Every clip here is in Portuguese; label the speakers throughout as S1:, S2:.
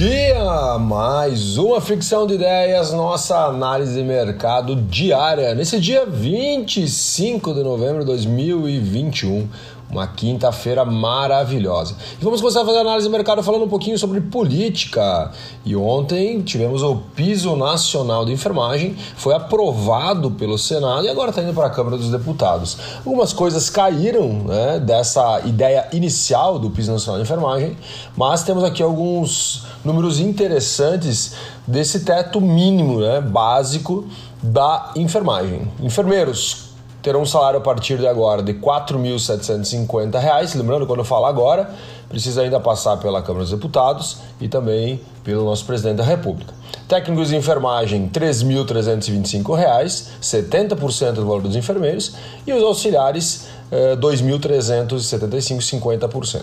S1: de Mais uma ficção de ideias, nossa análise de mercado diária, nesse dia 25 de novembro de 2021 uma quinta-feira maravilhosa. E vamos começar a fazer análise do mercado falando um pouquinho sobre política. E ontem tivemos o piso nacional de enfermagem, foi aprovado pelo Senado e agora está indo para a Câmara dos Deputados. Algumas coisas caíram né, dessa ideia inicial do piso nacional de enfermagem, mas temos aqui alguns números interessantes desse teto mínimo, né, básico da enfermagem. Enfermeiros terão um salário a partir de agora de R$ 4.750. Lembrando, quando eu falo agora, precisa ainda passar pela Câmara dos Deputados e também pelo nosso presidente da República. Técnicos de enfermagem, R$ 3.325, 70% do valor dos enfermeiros, e os auxiliares, R$ 2.375, 50%.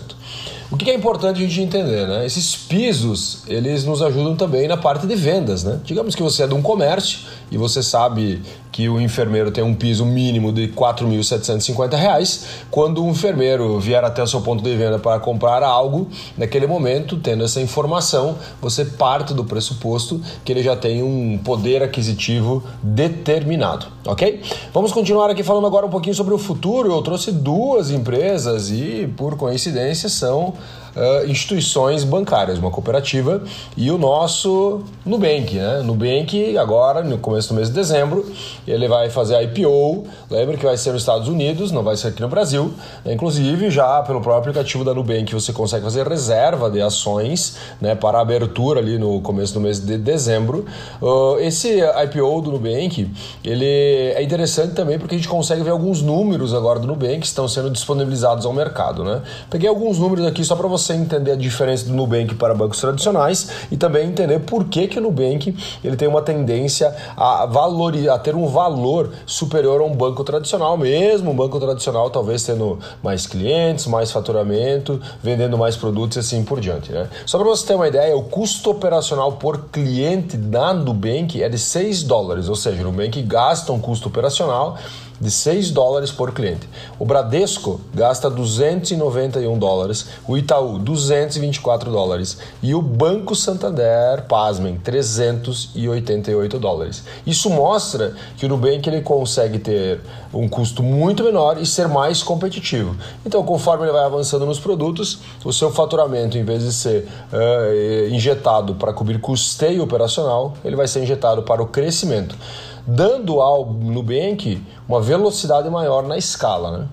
S1: O que é importante a gente entender, né? Esses pisos, eles nos ajudam também na parte de vendas, né? Digamos que você é de um comércio e você sabe que o enfermeiro tem um piso mínimo de R$ 4.750, quando o enfermeiro vier até o seu ponto de venda para comprar algo, naquele momento, tendo essa informação, você parte do pressuposto que ele já tem um poder aquisitivo determinado, ok? Vamos continuar aqui falando agora um pouquinho sobre o futuro. Eu trouxe duas empresas e, por coincidência, são uh, instituições bancárias, uma cooperativa e o nosso Nubank. Né? Nubank, agora, no começo do mês de dezembro, ele vai fazer a IPO. Lembra que vai ser nos Estados Unidos, não vai ser aqui no Brasil. Inclusive, já pelo próprio aplicativo da Nubank, você consegue fazer reserva de ações né, para abertura ali no começo do mês de dezembro. Uh, esse IPO do Nubank, ele é interessante também porque a gente consegue ver alguns números agora do Nubank que estão sendo disponibilizados ao mercado. Né? Peguei alguns números aqui só para você você entender a diferença do Nubank para bancos tradicionais e também entender por que, que o Nubank ele tem uma tendência a, valorizar, a ter um valor superior a um banco tradicional, mesmo um banco tradicional talvez tendo mais clientes, mais faturamento, vendendo mais produtos e assim por diante. Né? Só para você ter uma ideia, o custo operacional por cliente da Nubank é de 6 dólares, ou seja, o Nubank gasta um custo operacional de 6 dólares por cliente. O Bradesco gasta 291 dólares, o Itaú 224 dólares e o Banco Santander, pasmem, 388 dólares. Isso mostra que o Nubank ele consegue ter um custo muito menor e ser mais competitivo. Então, conforme ele vai avançando nos produtos, o seu faturamento, em vez de ser uh, injetado para cobrir custeio operacional, ele vai ser injetado para o crescimento dando ao Nubank uma velocidade maior na escala. Né?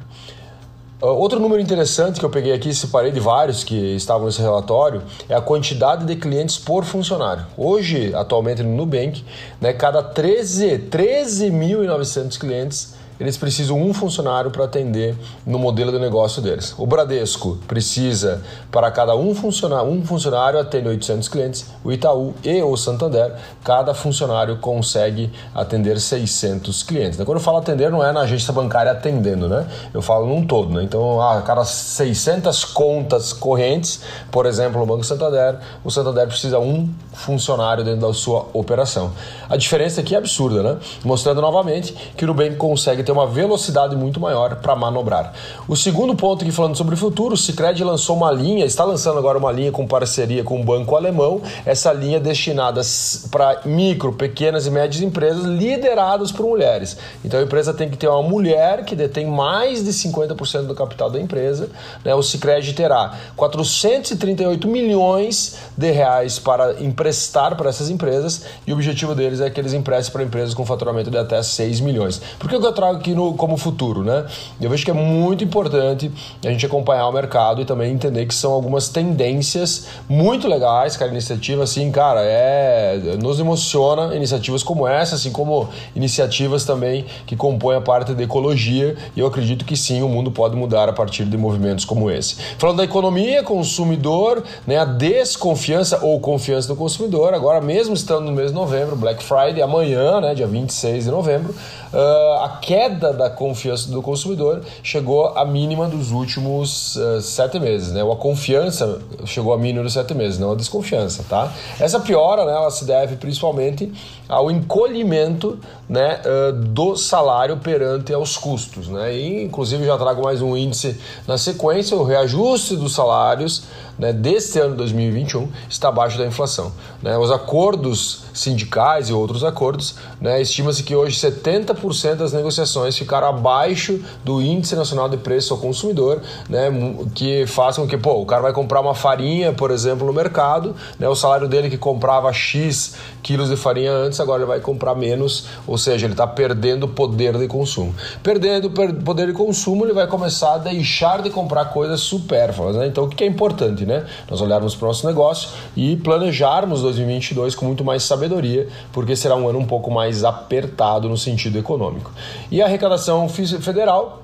S1: Ah, outro número interessante que eu peguei aqui, separei de vários que estavam nesse relatório, é a quantidade de clientes por funcionário. Hoje, atualmente no Nubank, né, cada 13, 13.900 clientes eles precisam um funcionário para atender no modelo de negócio deles. O Bradesco precisa, para cada um funcionário, um funcionário atende 800 clientes. O Itaú e o Santander, cada funcionário consegue atender 600 clientes. Então, quando eu falo atender, não é na agência bancária atendendo, né? Eu falo num todo, né? Então, a cada 600 contas correntes, por exemplo, no Banco Santander, o Santander precisa um funcionário dentro da sua operação. A diferença aqui é absurda, né? Mostrando novamente que o Nubank consegue ter uma velocidade muito maior para manobrar. O segundo ponto aqui falando sobre o futuro, o Cicred lançou uma linha, está lançando agora uma linha com parceria com um banco alemão, essa linha destinada para micro, pequenas e médias empresas lideradas por mulheres. Então a empresa tem que ter uma mulher que detém mais de 50% do capital da empresa, né? O Cicred terá 438 milhões de reais para emprestar para essas empresas e o objetivo deles é que eles emprestem para empresas com faturamento de até 6 milhões. Por que eu trago aqui no, como futuro, né? Eu vejo que é muito importante a gente acompanhar o mercado e também entender que são algumas tendências muito legais, cara, iniciativa assim, cara, é nos emociona iniciativas como essa, assim como iniciativas também que compõem a parte da ecologia, e eu acredito que sim, o mundo pode mudar a partir de movimentos como esse. Falando da economia, consumidor, né, a desconfiança ou confiança do consumidor, agora mesmo estando no mês de novembro, Black Friday, amanhã, né, dia 26 de novembro, uh, a queda da confiança do consumidor chegou à mínima dos últimos uh, sete meses, né? Ou a confiança chegou à mínima dos sete meses, não a desconfiança, tá? Essa piora, né, ela se deve principalmente ao encolhimento né, uh, do salário perante aos custos. Né? E, inclusive, já trago mais um índice na sequência, o reajuste dos salários né, deste ano 2021 está abaixo da inflação. Né? Os acordos sindicais e outros acordos, né, estima-se que hoje 70% das negociações ficaram abaixo do Índice Nacional de Preço ao Consumidor, né, que façam que pô, o cara vai comprar uma farinha, por exemplo, no mercado, né, o salário dele que comprava X quilos de farinha antes, agora ele vai comprar menos, ou seja, ele está perdendo poder de consumo. Perdendo poder de consumo, ele vai começar a deixar de comprar coisas supérfluas. Né? Então, o que é importante? Né? Nós olharmos para o nosso negócio e planejarmos 2022 com muito mais sabedoria, porque será um ano um pouco mais apertado no sentido econômico. E a arrecadação federal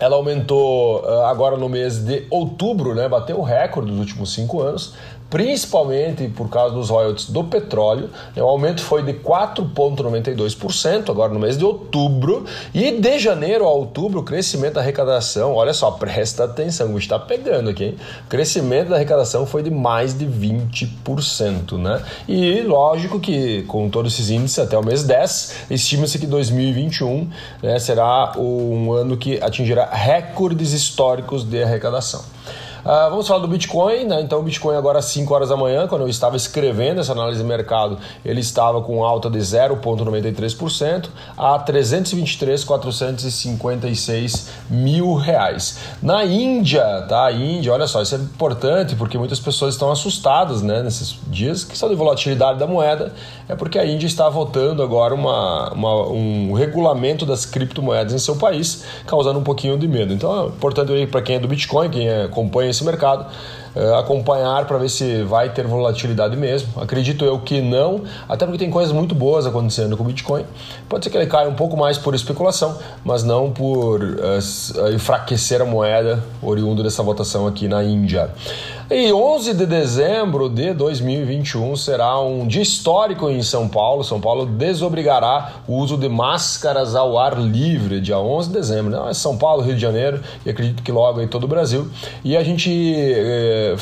S1: ela aumentou ah, agora no mês de outubro, né? Bateu o recorde dos últimos cinco anos, principalmente por causa dos royalties do petróleo. O aumento foi de 4,92% agora no mês de outubro. E de janeiro a outubro, o crescimento da arrecadação, olha só, presta atenção, está pegando aqui, hein? O crescimento da arrecadação foi de mais de 20%, né? E lógico que com todos esses índices até o mês 10, estima-se que 2021 né, será um ano que atingirá recordes históricos de arrecadação. Uh, vamos falar do Bitcoin, né? Então, o Bitcoin agora às 5 horas da manhã, quando eu estava escrevendo essa análise de mercado, ele estava com alta de 0,93% a 323,456 mil reais. Na Índia, tá? A Índia, olha só, isso é importante porque muitas pessoas estão assustadas, né? Nesses dias que são de volatilidade da moeda, é porque a Índia está votando agora uma, uma um regulamento das criptomoedas em seu país, causando um pouquinho de medo. Então, é importante para quem é do Bitcoin, quem acompanha esse mercado, uh, acompanhar para ver se vai ter volatilidade mesmo. Acredito eu que não, até porque tem coisas muito boas acontecendo com o Bitcoin. Pode ser que ele caia um pouco mais por especulação, mas não por uh, enfraquecer a moeda oriundo dessa votação aqui na Índia. E 11 de dezembro de 2021 será um dia histórico em São Paulo. São Paulo desobrigará o uso de máscaras ao ar livre, dia 11 de dezembro. Não é São Paulo, Rio de Janeiro e acredito que logo em todo o Brasil. E a gente é,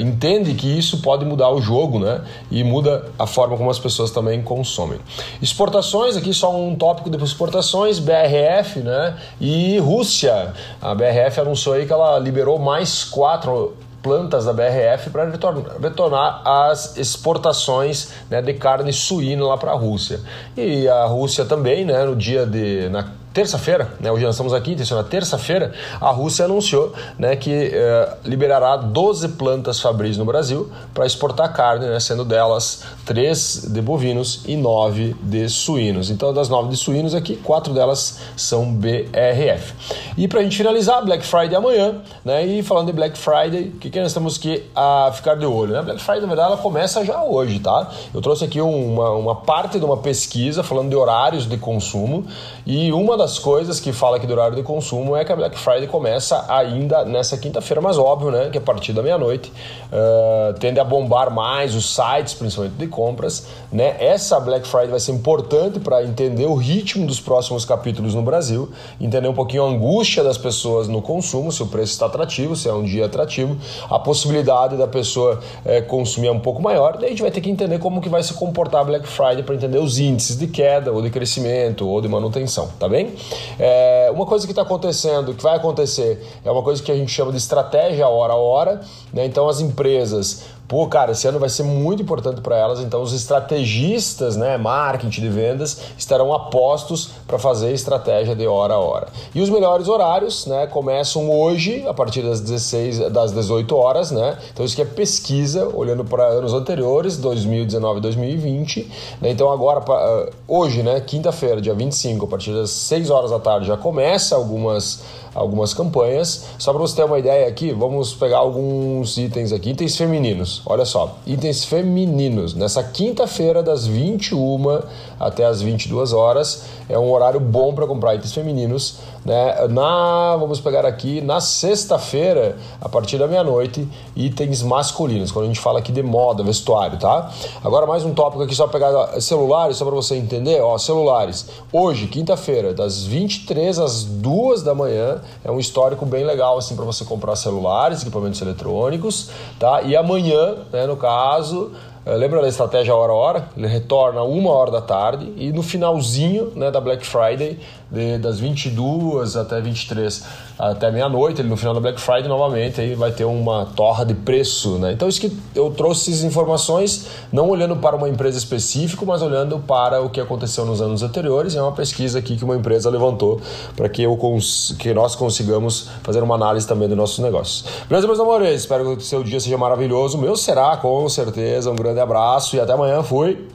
S1: entende que isso pode mudar o jogo, né? E muda a forma como as pessoas também consomem. Exportações, aqui só um tópico de exportações, BRF, né? E Rússia. A BRF anunciou aí que ela liberou mais quatro plantas da BRF para retornar, as exportações né, de carne suína lá para a Rússia. E a Rússia também, né, no dia de. Na terça-feira, né, hoje nós estamos aqui, na terça-feira, a Rússia anunciou né, que eh, liberará 12 plantas fabris no Brasil para exportar carne, né, sendo delas 3 de bovinos e 9 de suínos. Então, das 9 de suínos aqui, 4 delas são BRF. E para a gente finalizar, Black Friday amanhã, né, e falando de Black Friday, o que, que nós temos que a, ficar de olho? Né? Black Friday, na verdade, ela começa já hoje, tá? Eu trouxe aqui uma, uma parte de uma pesquisa falando de horários de consumo e uma das das coisas que fala aqui do horário de consumo é que a Black Friday começa ainda nessa quinta-feira, mas óbvio, né, que a partir da meia-noite uh, tende a bombar mais os sites, principalmente de compras, né? Essa Black Friday vai ser importante para entender o ritmo dos próximos capítulos no Brasil, entender um pouquinho a angústia das pessoas no consumo, se o preço está atrativo, se é um dia atrativo, a possibilidade da pessoa é, consumir é um pouco maior, daí a gente vai ter que entender como que vai se comportar a Black Friday para entender os índices de queda ou de crescimento ou de manutenção, tá bem? É, uma coisa que está acontecendo, que vai acontecer, é uma coisa que a gente chama de estratégia hora a hora. Né? Então as empresas Pô, cara, esse ano vai ser muito importante para elas, então os estrategistas, né, marketing de vendas, estarão apostos para fazer estratégia de hora a hora. E os melhores horários, né, começam hoje, a partir das 16, das 18 horas, né? Então isso aqui é pesquisa, olhando para anos anteriores, 2019 e 2020, né? Então agora, ah, hoje, né, quinta-feira, dia 25, a partir das 6 horas da tarde, já começa algumas algumas campanhas. Só para você ter uma ideia aqui, vamos pegar alguns itens aqui, itens femininos. Olha só, itens femininos. Nessa quinta-feira, das 21 até as 22 horas, é um horário bom para comprar itens femininos. Né? Na, vamos pegar aqui, na sexta-feira, a partir da meia-noite, itens masculinos, quando a gente fala aqui de moda, vestuário, tá? Agora mais um tópico aqui, só pegar celulares, só para você entender, ó, celulares. Hoje, quinta-feira, das 23 às 2 da manhã, é um histórico bem legal, assim, para você comprar celulares, equipamentos eletrônicos, tá? E amanhã, né, no caso, lembra da estratégia hora a hora? Ele retorna uma hora da tarde e no finalzinho né, da Black Friday, de, das 22 até 23, até meia-noite, ele no final da Black Friday novamente aí vai ter uma torra de preço. Né? Então isso que eu trouxe essas informações não olhando para uma empresa específica, mas olhando para o que aconteceu nos anos anteriores. É uma pesquisa aqui que uma empresa levantou para que, eu que nós consigamos fazer uma análise também dos nossos negócios. Beleza, meus amores? Espero que o seu dia seja maravilhoso. O meu será, com certeza. Um grande abraço e até amanhã. Fui!